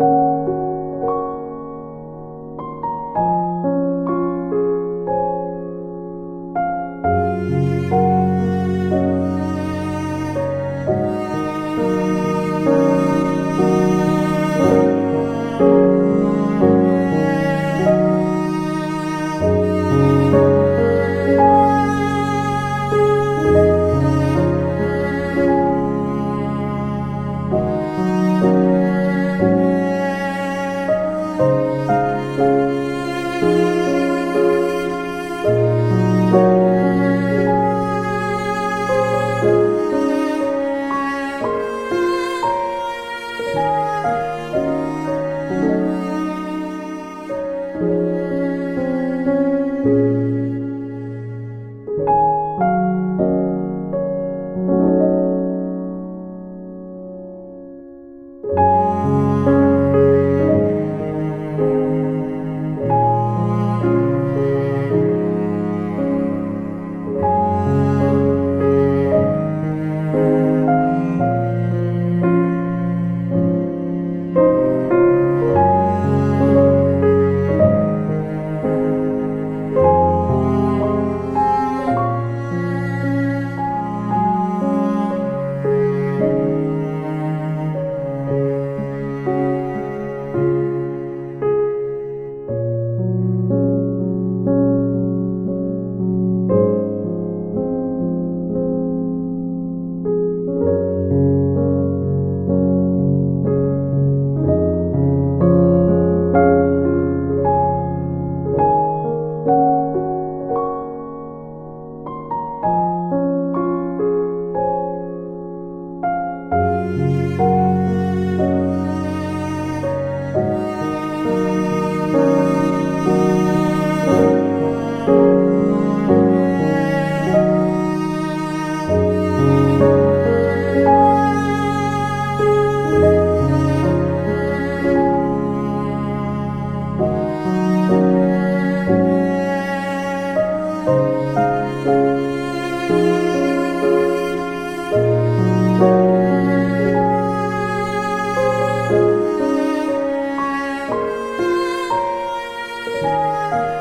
Música Música